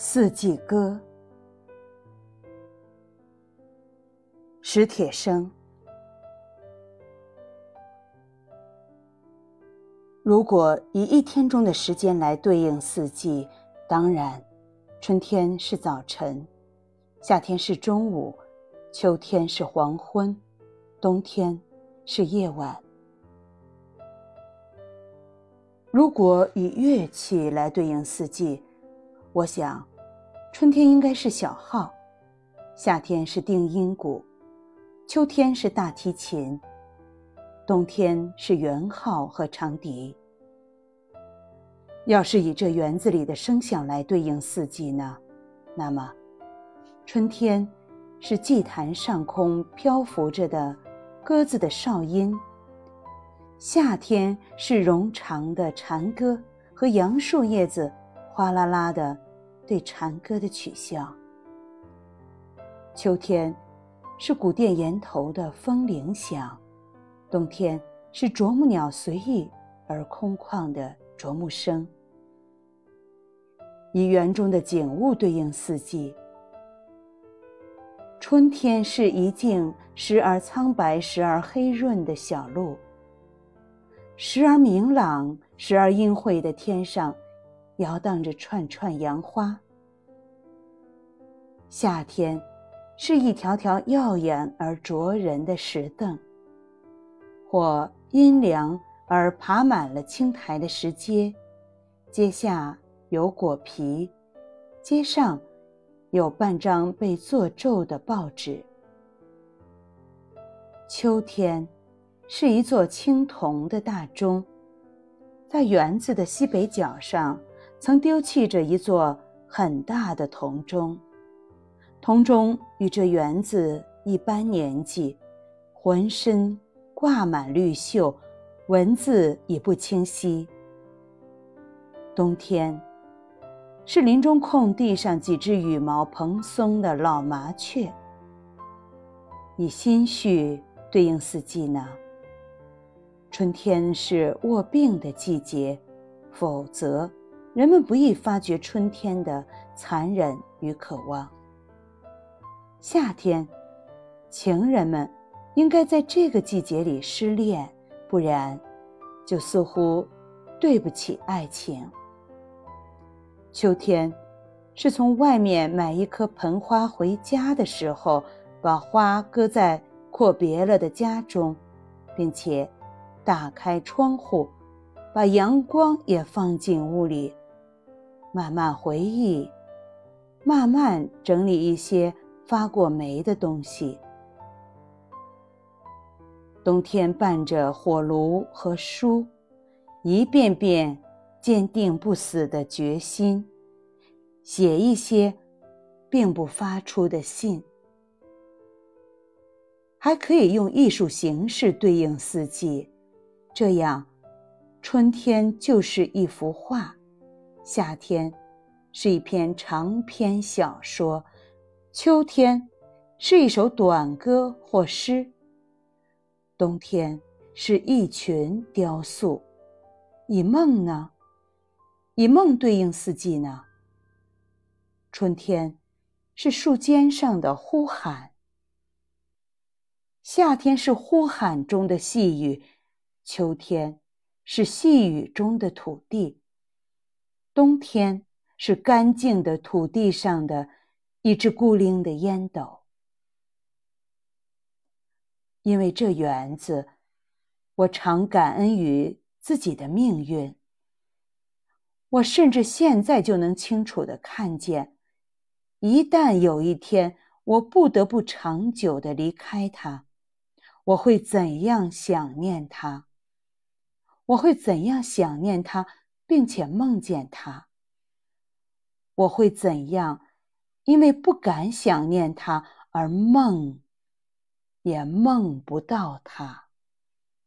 四季歌，史铁生。如果以一天中的时间来对应四季，当然，春天是早晨，夏天是中午，秋天是黄昏，冬天是夜晚。如果以乐器来对应四季，我想，春天应该是小号，夏天是定音鼓，秋天是大提琴，冬天是圆号和长笛。要是以这园子里的声响来对应四季呢，那么，春天是祭坛上空漂浮着的鸽子的哨音，夏天是冗长的蝉歌和杨树叶子。哗啦啦的，对蝉歌的取笑。秋天，是古殿檐头的风铃响；冬天，是啄木鸟随意而空旷的啄木声。以园中的景物对应四季：春天是一径时而苍白、时而黑润的小路；时而明朗、时而阴晦的天上。摇荡着串串杨花。夏天，是一条条耀眼而灼人的石凳，或阴凉而爬满了青苔的石阶，阶下有果皮，阶上有半张被做皱的报纸。秋天，是一座青铜的大钟，在园子的西北角上。曾丢弃着一座很大的铜钟，铜钟与这园子一般年纪，浑身挂满绿锈，文字已不清晰。冬天，是林中空地上几只羽毛蓬松的老麻雀。以心绪对应四季呢？春天是卧病的季节，否则。人们不易发觉春天的残忍与渴望。夏天，情人们应该在这个季节里失恋，不然，就似乎对不起爱情。秋天，是从外面买一颗盆花回家的时候，把花搁在阔别了的家中，并且打开窗户，把阳光也放进屋里。慢慢回忆，慢慢整理一些发过霉的东西。冬天伴着火炉和书，一遍遍坚定不死的决心，写一些并不发出的信。还可以用艺术形式对应四季，这样，春天就是一幅画。夏天，是一篇长篇小说；秋天，是一首短歌或诗；冬天，是一群雕塑。以梦呢？以梦对应四季呢？春天，是树尖上的呼喊；夏天是呼喊中的细雨；秋天，是细雨中的土地。冬天是干净的土地上的一只孤零的烟斗，因为这园子，我常感恩于自己的命运。我甚至现在就能清楚的看见，一旦有一天我不得不长久的离开它，我会怎样想念它？我会怎样想念它？并且梦见他，我会怎样？因为不敢想念他而梦，也梦不到他。